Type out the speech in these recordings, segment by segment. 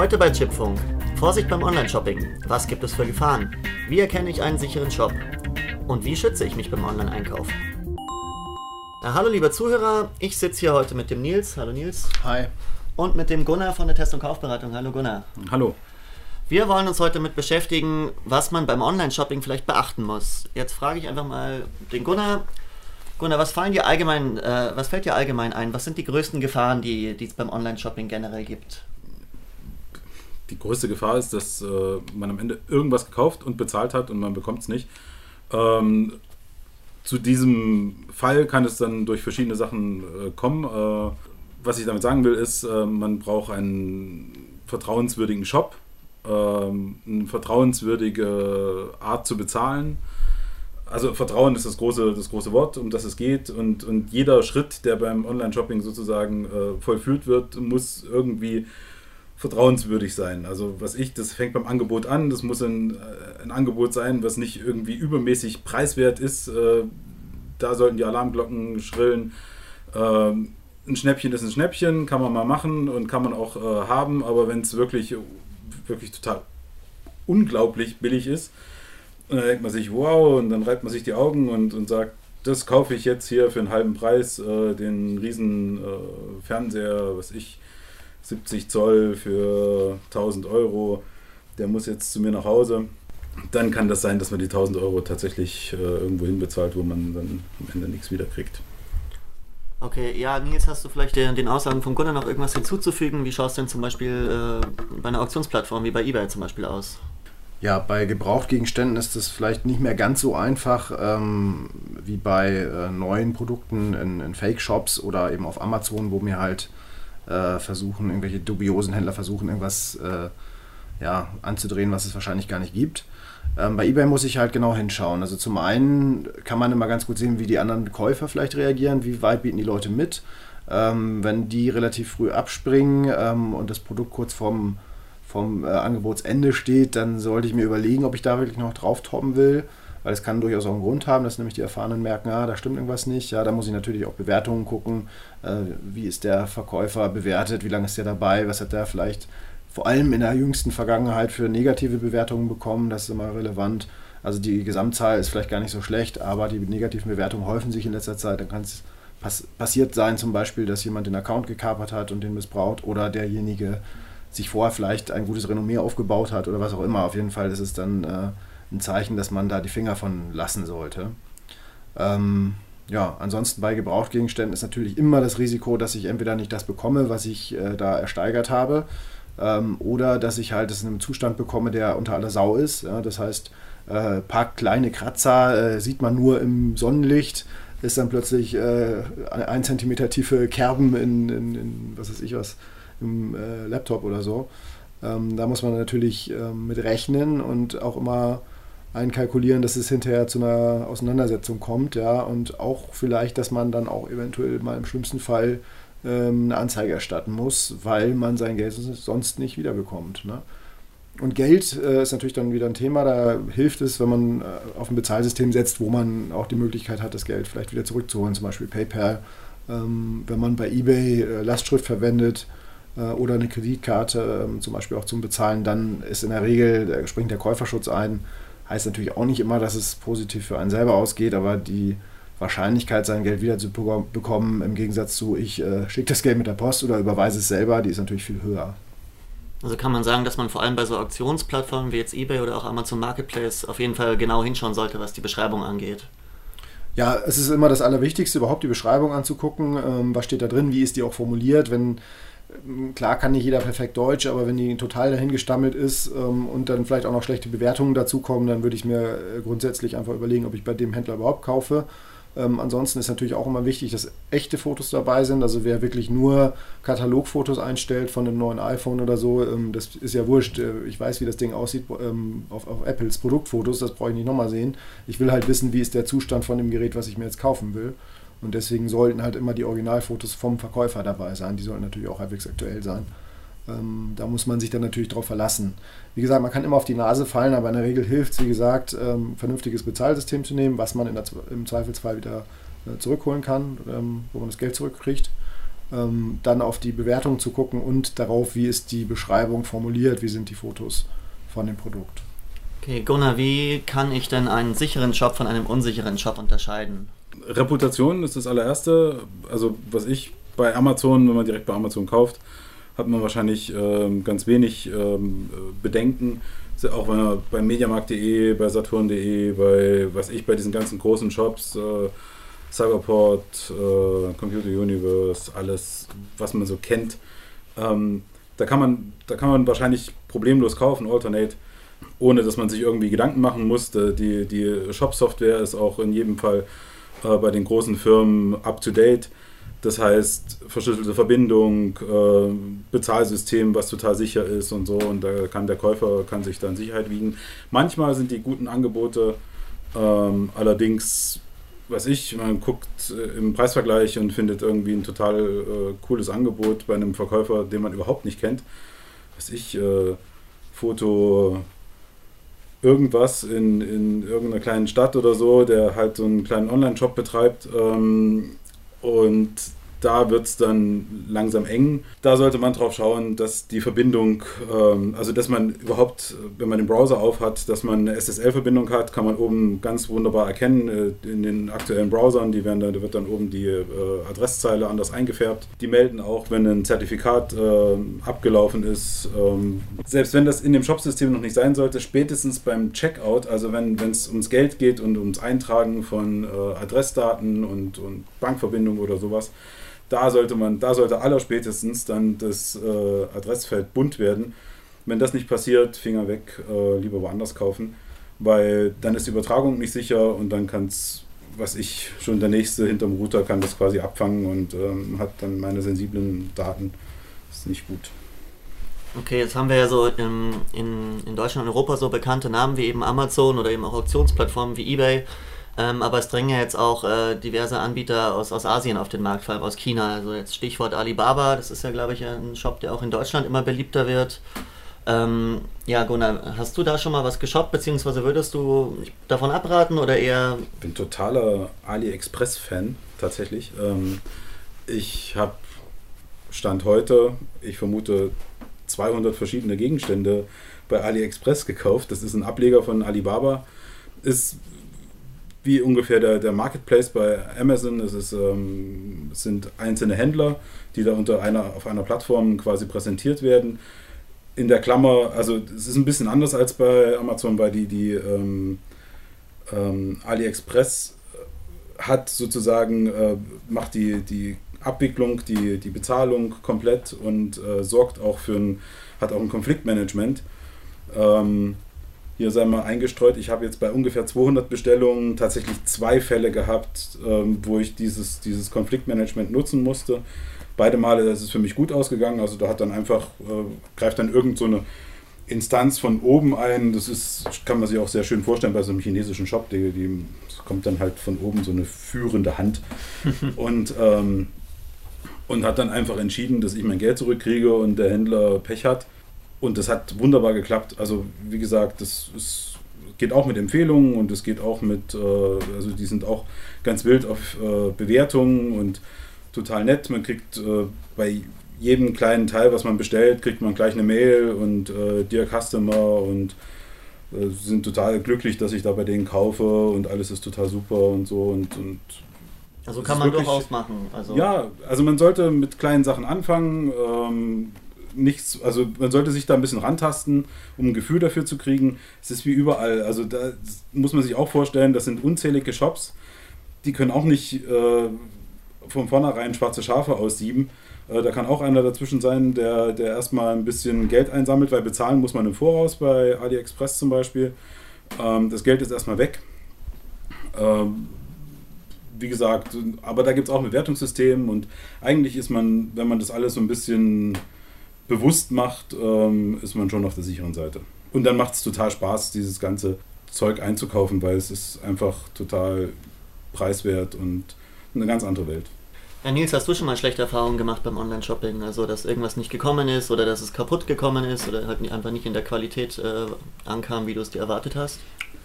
Heute bei Chipfunk. Vorsicht beim Online-Shopping. Was gibt es für Gefahren? Wie erkenne ich einen sicheren Shop? Und wie schütze ich mich beim Online-Einkauf? Ja, hallo liebe Zuhörer, ich sitze hier heute mit dem Nils. Hallo Nils. Hi. Und mit dem Gunnar von der Test- und Kaufberatung. Hallo Gunnar. Hallo. Wir wollen uns heute damit beschäftigen, was man beim Online-Shopping vielleicht beachten muss. Jetzt frage ich einfach mal den Gunnar. Gunnar, was, fallen dir allgemein, äh, was fällt dir allgemein ein? Was sind die größten Gefahren, die es beim Online-Shopping generell gibt? Die größte Gefahr ist, dass äh, man am Ende irgendwas gekauft und bezahlt hat und man bekommt es nicht. Ähm, zu diesem Fall kann es dann durch verschiedene Sachen äh, kommen. Äh, was ich damit sagen will, ist, äh, man braucht einen vertrauenswürdigen Shop, ähm, eine vertrauenswürdige Art zu bezahlen also Vertrauen ist das große, das große Wort, um das es geht. Und, und jeder Schritt, der beim Online-Shopping sozusagen äh, vollführt wird, muss irgendwie vertrauenswürdig sein. Also was ich, das fängt beim Angebot an, das muss ein, äh, ein Angebot sein, was nicht irgendwie übermäßig preiswert ist. Äh, da sollten die Alarmglocken schrillen. Ähm, ein Schnäppchen ist ein Schnäppchen, kann man mal machen und kann man auch äh, haben, aber wenn es wirklich, wirklich total unglaublich billig ist, dann denkt man sich, wow, und dann reibt man sich die Augen und, und sagt, das kaufe ich jetzt hier für einen halben Preis, äh, den riesen Fernseher, was ich, 70 Zoll für 1000 Euro, der muss jetzt zu mir nach Hause. Dann kann das sein, dass man die 1000 Euro tatsächlich äh, irgendwo hinbezahlt, wo man dann am Ende nichts wieder kriegt. Okay, ja, Nils, hast du vielleicht den, den Aussagen vom Kunde noch irgendwas hinzuzufügen? Wie schaut es denn zum Beispiel äh, bei einer Auktionsplattform wie bei eBay zum Beispiel aus? Ja, bei Gebrauchtgegenständen ist es vielleicht nicht mehr ganz so einfach ähm, wie bei äh, neuen Produkten in, in Fake-Shops oder eben auf Amazon, wo mir halt äh, versuchen, irgendwelche dubiosen Händler versuchen, irgendwas äh, ja, anzudrehen, was es wahrscheinlich gar nicht gibt. Ähm, bei eBay muss ich halt genau hinschauen. Also zum einen kann man immer ganz gut sehen, wie die anderen Käufer vielleicht reagieren, wie weit bieten die Leute mit. Ähm, wenn die relativ früh abspringen ähm, und das Produkt kurz vorm vom äh, Angebotsende steht, dann sollte ich mir überlegen, ob ich da wirklich noch drauf toppen will. Weil es kann durchaus auch einen Grund haben, dass nämlich die Erfahrenen merken, ah, da stimmt irgendwas nicht. Ja, da muss ich natürlich auch Bewertungen gucken. Äh, wie ist der Verkäufer bewertet? Wie lange ist der dabei? Was hat der vielleicht vor allem in der jüngsten Vergangenheit für negative Bewertungen bekommen? Das ist immer relevant. Also die Gesamtzahl ist vielleicht gar nicht so schlecht, aber die negativen Bewertungen häufen sich in letzter Zeit. Dann kann es pass passiert sein, zum Beispiel, dass jemand den Account gekapert hat und den missbraucht oder derjenige sich vorher vielleicht ein gutes Renommee aufgebaut hat oder was auch immer. Auf jeden Fall ist es dann äh, ein Zeichen, dass man da die Finger von lassen sollte. Ähm, ja, ansonsten bei Gebrauchtgegenständen ist natürlich immer das Risiko, dass ich entweder nicht das bekomme, was ich äh, da ersteigert habe, ähm, oder dass ich halt es in einem Zustand bekomme, der unter aller Sau ist. Ja, das heißt, äh, paar kleine Kratzer äh, sieht man nur im Sonnenlicht, ist dann plötzlich äh, ein Zentimeter tiefe Kerben in, in, in was weiß ich was, im äh, Laptop oder so. Ähm, da muss man natürlich ähm, mit rechnen und auch immer einkalkulieren, dass es hinterher zu einer Auseinandersetzung kommt, ja, und auch vielleicht, dass man dann auch eventuell mal im schlimmsten Fall ähm, eine Anzeige erstatten muss, weil man sein Geld sonst nicht wiederbekommt. Ne? Und Geld äh, ist natürlich dann wieder ein Thema. Da hilft es, wenn man äh, auf ein Bezahlsystem setzt, wo man auch die Möglichkeit hat, das Geld vielleicht wieder zurückzuholen, zum Beispiel PayPal. Ähm, wenn man bei eBay äh, Lastschrift verwendet, äh, oder eine Kreditkarte ähm, zum Beispiel auch zum Bezahlen, dann ist in der Regel, springt der Käuferschutz ein. Heißt natürlich auch nicht immer, dass es positiv für einen selber ausgeht, aber die Wahrscheinlichkeit, sein Geld wieder zu bekommen, im Gegensatz zu, ich äh, schicke das Geld mit der Post oder überweise es selber, die ist natürlich viel höher. Also kann man sagen, dass man vor allem bei so Auktionsplattformen wie jetzt eBay oder auch Amazon Marketplace auf jeden Fall genau hinschauen sollte, was die Beschreibung angeht. Ja, es ist immer das Allerwichtigste, überhaupt die Beschreibung anzugucken. Ähm, was steht da drin? Wie ist die auch formuliert? Wenn klar kann nicht jeder perfekt Deutsch, aber wenn die total dahingestammelt ist ähm, und dann vielleicht auch noch schlechte Bewertungen dazukommen, dann würde ich mir äh, grundsätzlich einfach überlegen, ob ich bei dem Händler überhaupt kaufe. Ähm, ansonsten ist natürlich auch immer wichtig, dass echte Fotos dabei sind. Also wer wirklich nur Katalogfotos einstellt von einem neuen iPhone oder so, ähm, das ist ja wurscht. Äh, ich weiß, wie das Ding aussieht ähm, auf, auf, Apples Produktfotos, das brauche ich nicht nochmal sehen. Ich will halt wissen, wie ist der Zustand von dem Gerät, was ich mir jetzt kaufen will. Und deswegen sollten halt immer die Originalfotos vom Verkäufer dabei sein. Die sollten natürlich auch halbwegs aktuell sein. Ähm, da muss man sich dann natürlich drauf verlassen. Wie gesagt, man kann immer auf die Nase fallen, aber in der Regel hilft es, wie gesagt, ähm, vernünftiges Bezahlsystem zu nehmen, was man der, im Zweifelsfall wieder äh, zurückholen kann, ähm, wo man das Geld zurückkriegt. ähm, dann auf die Bewertung zu gucken und darauf, wie ist die Beschreibung formuliert, wie sind die Fotos von dem Produkt. Okay, Gunnar, wie kann ich denn einen sicheren Shop von einem unsicheren Shop unterscheiden? Reputation ist das allererste. Also was ich bei Amazon, wenn man direkt bei Amazon kauft, hat man wahrscheinlich ähm, ganz wenig ähm, Bedenken. Auch wenn man bei Mediamarkt.de, bei Saturn.de, bei was ich, bei diesen ganzen großen Shops, äh, Cyberport, äh, Computer Universe, alles, was man so kennt, ähm, da, kann man, da kann man wahrscheinlich problemlos kaufen, Alternate, ohne dass man sich irgendwie Gedanken machen muss. Die, die Shop-Software ist auch in jedem Fall äh, bei den großen Firmen up-to-date. Das heißt, verschlüsselte Verbindung, äh, Bezahlsystem, was total sicher ist und so. Und da kann der Käufer kann sich dann Sicherheit wiegen. Manchmal sind die guten Angebote ähm, allerdings, was ich, man guckt äh, im Preisvergleich und findet irgendwie ein total äh, cooles Angebot bei einem Verkäufer, den man überhaupt nicht kennt. Was ich, äh, Foto irgendwas in, in irgendeiner kleinen Stadt oder so, der halt so einen kleinen Online-Shop betreibt. Ähm, und da wird es dann langsam eng. Da sollte man drauf schauen, dass die Verbindung, ähm, also dass man überhaupt, wenn man den Browser aufhat, dass man eine SSL-Verbindung hat, kann man oben ganz wunderbar erkennen äh, in den aktuellen Browsern. Die werden dann, da wird dann oben die äh, Adresszeile anders eingefärbt. Die melden auch, wenn ein Zertifikat äh, abgelaufen ist. Ähm, selbst wenn das in dem Shopsystem noch nicht sein sollte, spätestens beim Checkout, also wenn es ums Geld geht und ums Eintragen von äh, Adressdaten und, und Bankverbindung oder sowas, da sollte man, da sollte allerspätestens dann das äh, Adressfeld bunt werden. Wenn das nicht passiert, Finger weg, äh, lieber woanders kaufen, weil dann ist die Übertragung nicht sicher und dann kann es, was ich, schon der nächste hinterm Router kann das quasi abfangen und ähm, hat dann meine sensiblen Daten. Das ist nicht gut. Okay, jetzt haben wir ja so in, in, in Deutschland und Europa so bekannte Namen wie eben Amazon oder eben auch Auktionsplattformen wie eBay ähm, aber es drängen ja jetzt auch äh, diverse Anbieter aus, aus Asien auf den Markt, vor allem aus China. Also jetzt Stichwort Alibaba, das ist ja, glaube ich, ein Shop, der auch in Deutschland immer beliebter wird. Ähm, ja, Gunnar, hast du da schon mal was geshoppt, beziehungsweise würdest du davon abraten oder eher. Ich bin totaler AliExpress-Fan, tatsächlich. Ähm, ich habe Stand heute, ich vermute, 200 verschiedene Gegenstände bei AliExpress gekauft. Das ist ein Ableger von Alibaba. Ist wie ungefähr der, der Marketplace bei Amazon. Es, ist, ähm, sind einzelne Händler, die da unter einer, auf einer Plattform quasi präsentiert werden. In der Klammer, also es ist ein bisschen anders als bei Amazon, weil die, die ähm, ähm, AliExpress hat sozusagen, äh, macht die, die Abwicklung, die, die Bezahlung komplett und äh, sorgt auch für ein, hat auch ein Konfliktmanagement. Ähm, hier sei mal eingestreut, ich habe jetzt bei ungefähr 200 Bestellungen tatsächlich zwei Fälle gehabt, ähm, wo ich dieses, dieses Konfliktmanagement nutzen musste. Beide Male ist es für mich gut ausgegangen, also da hat dann einfach, äh, greift dann irgend so eine Instanz von oben ein, das ist, kann man sich auch sehr schön vorstellen bei so einem chinesischen Shop, die, die kommt dann halt von oben so eine führende Hand und, ähm, und hat dann einfach entschieden, dass ich mein Geld zurückkriege und der Händler Pech hat. Und das hat wunderbar geklappt. Also wie gesagt, das ist, geht auch mit Empfehlungen und es geht auch mit, äh, also die sind auch ganz wild auf äh, Bewertungen und total nett. Man kriegt äh, bei jedem kleinen Teil, was man bestellt, kriegt man gleich eine Mail und äh, Dear Customer und äh, sind total glücklich, dass ich da bei denen kaufe und alles ist total super und so und, und also kann man wirklich, durchaus machen. Also ja, also man sollte mit kleinen Sachen anfangen. Ähm, nichts, also man sollte sich da ein bisschen rantasten, um ein Gefühl dafür zu kriegen. Es ist wie überall. Also da muss man sich auch vorstellen, das sind unzählige Shops, die können auch nicht äh, von vornherein schwarze Schafe aussieben. Äh, da kann auch einer dazwischen sein, der, der erstmal ein bisschen Geld einsammelt, weil bezahlen muss man im Voraus bei AliExpress zum Beispiel. Ähm, das Geld ist erstmal weg. Ähm, wie gesagt, aber da gibt es auch ein Bewertungssystem und eigentlich ist man, wenn man das alles so ein bisschen bewusst macht, ähm, ist man schon auf der sicheren Seite. Und dann macht es total Spaß, dieses ganze Zeug einzukaufen, weil es ist einfach total preiswert und eine ganz andere Welt. Ja, Nils, hast du schon mal schlechte Erfahrungen gemacht beim Online-Shopping? Also, dass irgendwas nicht gekommen ist oder dass es kaputt gekommen ist oder halt einfach nicht in der Qualität äh, ankam, wie du es dir erwartet hast?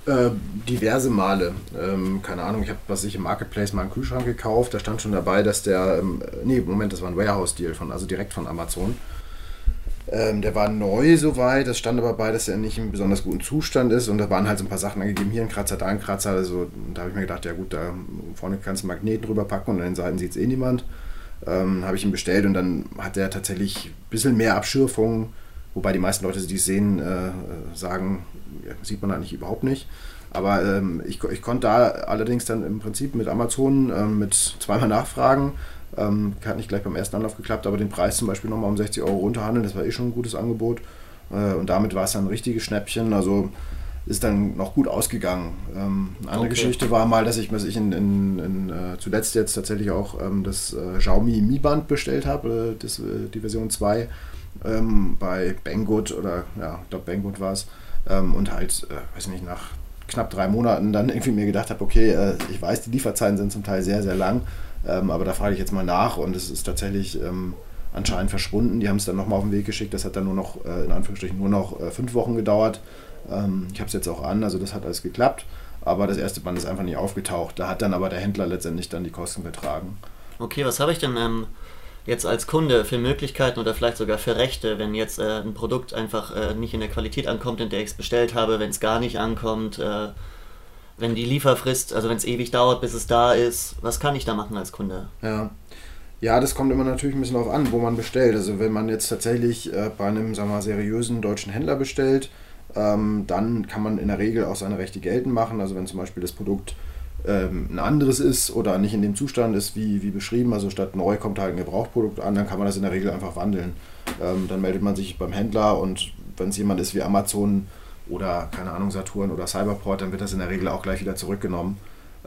Äh, diverse Male. Ähm, keine Ahnung, ich habe, was ich im Marketplace mal einen Kühlschrank gekauft. Da stand schon dabei, dass der, ähm, nee, Moment, das war ein Warehouse-Deal von, also direkt von Amazon. Ähm, der war neu soweit, das stand aber bei, dass er nicht in besonders guten Zustand ist und da waren halt so ein paar Sachen angegeben, hier ein Kratzer, da ein Kratzer. Also da habe ich mir gedacht, ja gut, da vorne kannst du Magneten drüber packen und an den Seiten sieht es eh niemand. Ähm, habe ich ihn bestellt und dann hat er tatsächlich ein bisschen mehr Abschürfung, wobei die meisten Leute, die es sehen, äh, sagen, ja, sieht man eigentlich überhaupt nicht. Aber ähm, ich, ich konnte da allerdings dann im Prinzip mit Amazon ähm, mit zweimal nachfragen ähm, hat nicht gleich beim ersten Anlauf geklappt, aber den Preis zum Beispiel nochmal um 60 Euro runterhandeln, das war eh schon ein gutes Angebot. Äh, und damit war es dann ein richtiges Schnäppchen. Also ist dann noch gut ausgegangen. Ähm, eine andere okay. Geschichte war mal, dass ich, was ich in, in, in äh, zuletzt jetzt tatsächlich auch ähm, das äh, Xiaomi Mi Band bestellt habe, äh, das, äh, die Version 2 ähm, bei Banggood oder ja, ich glaube Banggood war es. Ähm, und halt, äh, weiß nicht, nach knapp drei Monaten dann irgendwie mir gedacht habe, okay, ich weiß, die Lieferzeiten sind zum Teil sehr, sehr lang ähm, aber da frage ich jetzt mal nach und es ist tatsächlich ähm, anscheinend verschwunden. Die haben es dann nochmal auf den Weg geschickt. Das hat dann nur noch, äh, in Anführungsstrichen, nur noch äh, fünf Wochen gedauert. Ähm, ich habe es jetzt auch an, also das hat alles geklappt. Aber das erste Band ist einfach nicht aufgetaucht. Da hat dann aber der Händler letztendlich dann die Kosten betragen. Okay, was habe ich denn ähm, jetzt als Kunde für Möglichkeiten oder vielleicht sogar für Rechte, wenn jetzt äh, ein Produkt einfach äh, nicht in der Qualität ankommt, in der ich es bestellt habe, wenn es gar nicht ankommt? Wenn die Lieferfrist, also wenn es ewig dauert, bis es da ist, was kann ich da machen als Kunde? Ja. Ja, das kommt immer natürlich ein bisschen darauf an, wo man bestellt. Also wenn man jetzt tatsächlich äh, bei einem, sagen wir mal, seriösen deutschen Händler bestellt, ähm, dann kann man in der Regel auch seine Rechte geltend machen. Also wenn zum Beispiel das Produkt ähm, ein anderes ist oder nicht in dem Zustand ist, wie, wie beschrieben, also statt neu kommt halt ein Gebrauchprodukt an, dann kann man das in der Regel einfach wandeln. Ähm, dann meldet man sich beim Händler und wenn es jemand ist wie Amazon, oder keine Ahnung, Saturn oder Cyberport, dann wird das in der Regel auch gleich wieder zurückgenommen.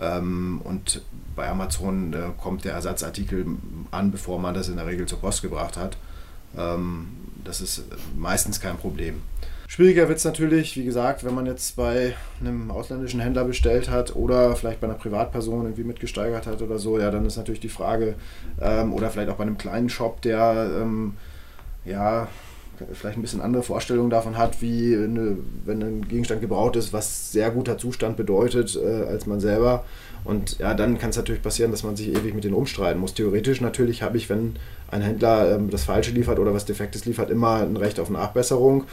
Ähm, und bei Amazon äh, kommt der Ersatzartikel an, bevor man das in der Regel zur Post gebracht hat. Ähm, das ist meistens kein Problem. Schwieriger wird es natürlich, wie gesagt, wenn man jetzt bei einem ausländischen Händler bestellt hat oder vielleicht bei einer Privatperson irgendwie mitgesteigert hat oder so, ja, dann ist natürlich die Frage, ähm, oder vielleicht auch bei einem kleinen Shop, der ähm, ja vielleicht ein bisschen andere Vorstellungen davon hat, wie eine, wenn ein Gegenstand gebraut ist, was sehr guter Zustand bedeutet äh, als man selber. Und ja, dann kann es natürlich passieren, dass man sich ewig mit denen umstreiten muss. Theoretisch natürlich habe ich, wenn ein Händler ähm, das Falsche liefert oder was Defektes liefert, immer ein Recht auf Nachbesserung.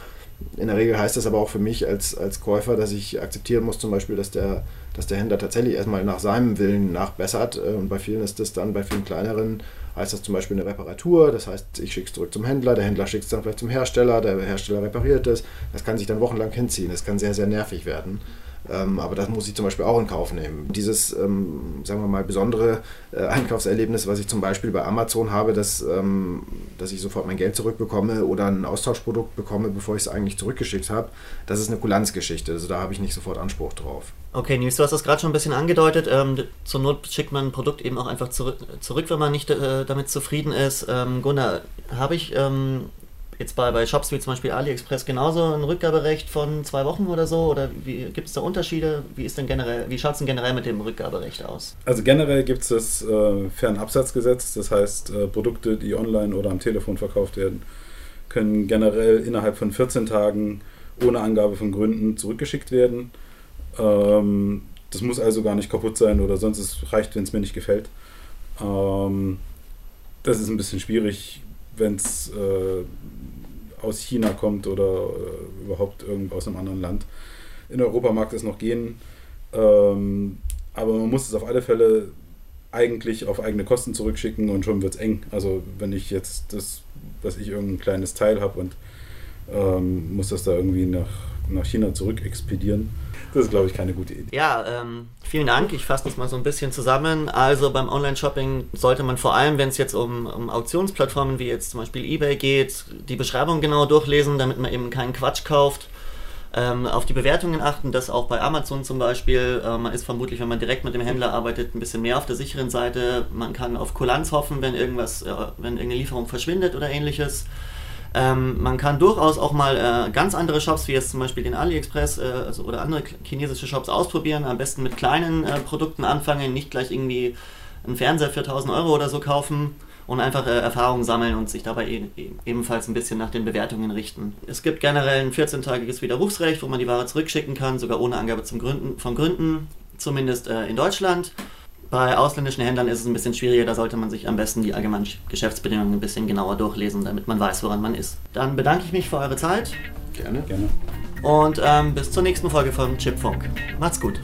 In der Regel heißt das aber auch für mich als, als Käufer, dass ich akzeptieren muss, zum Beispiel, dass der, dass der Händler tatsächlich erstmal nach seinem Willen nachbessert. Äh, und bei vielen ist das dann, bei vielen kleineren heißt das zum Beispiel eine Reparatur. Das heißt, ich schicke es zurück zum Händler, der Händler schickt es dann vielleicht zum Hersteller, der Hersteller repariert es. Das kann sich dann wochenlang hinziehen. Das kann sehr, sehr nervig werden. Ähm, aber das muss ich zum Beispiel auch in Kauf nehmen. Dieses, ähm, sagen wir mal, besondere äh, Einkaufserlebnis, was ich zum Beispiel bei Amazon habe, dass, ähm, dass ich sofort mein Geld zurückbekomme oder ein Austauschprodukt bekomme, bevor ich es eigentlich zurückgeschickt habe, das ist eine Kulanzgeschichte. Also da habe ich nicht sofort Anspruch drauf. Okay, Nils, du hast das gerade schon ein bisschen angedeutet. Ähm, zur Not schickt man ein Produkt eben auch einfach zurück, zurück wenn man nicht äh, damit zufrieden ist. Ähm, Gunnar, habe ich ähm, jetzt bei, bei Shops wie zum Beispiel AliExpress genauso ein Rückgaberecht von zwei Wochen oder so? Oder gibt es da Unterschiede? Wie ist denn generell, wie schaut es denn generell mit dem Rückgaberecht aus? Also generell gibt es das äh, Fernabsatzgesetz, das heißt äh, Produkte, die online oder am Telefon verkauft werden, können generell innerhalb von 14 Tagen ohne Angabe von Gründen zurückgeschickt werden. Ähm, das muss also gar nicht kaputt sein oder sonst es reicht, wenn es mir nicht gefällt. Ähm, das ist ein bisschen schwierig, wenn es äh, aus China kommt oder äh, überhaupt irgendwo aus einem anderen Land. In Europa mag das noch gehen, ähm, aber man muss es auf alle Fälle eigentlich auf eigene Kosten zurückschicken und schon wird es eng. Also wenn ich jetzt das, dass ich irgendein kleines Teil habe und ähm, muss das da irgendwie nach, nach China zurück expedieren, das ist, glaube ich, keine gute Idee. Ja, ähm, vielen Dank. Ich fasse das mal so ein bisschen zusammen. Also beim Online-Shopping sollte man vor allem, wenn es jetzt um, um Auktionsplattformen wie jetzt zum Beispiel eBay geht, die Beschreibung genau durchlesen, damit man eben keinen Quatsch kauft. Ähm, auf die Bewertungen achten, das auch bei Amazon zum Beispiel. Äh, man ist vermutlich, wenn man direkt mit dem Händler arbeitet, ein bisschen mehr auf der sicheren Seite. Man kann auf Kulanz hoffen, wenn irgendwas, äh, wenn irgendeine Lieferung verschwindet oder ähnliches. Ähm, man kann durchaus auch mal äh, ganz andere Shops, wie jetzt zum Beispiel den AliExpress äh, also, oder andere chinesische Shops ausprobieren. Am besten mit kleinen äh, Produkten anfangen, nicht gleich irgendwie einen Fernseher für 1000 Euro oder so kaufen und einfach äh, Erfahrungen sammeln und sich dabei e e ebenfalls ein bisschen nach den Bewertungen richten. Es gibt generell ein 14-tagiges Widerrufsrecht, wo man die Ware zurückschicken kann, sogar ohne Angabe zum Gründen, von Gründen, zumindest äh, in Deutschland. Bei ausländischen Händlern ist es ein bisschen schwieriger, da sollte man sich am besten die allgemeinen Geschäftsbedingungen ein bisschen genauer durchlesen, damit man weiß, woran man ist. Dann bedanke ich mich für eure Zeit. Gerne. Gerne. Und ähm, bis zur nächsten Folge von Chipfunk. Macht's gut.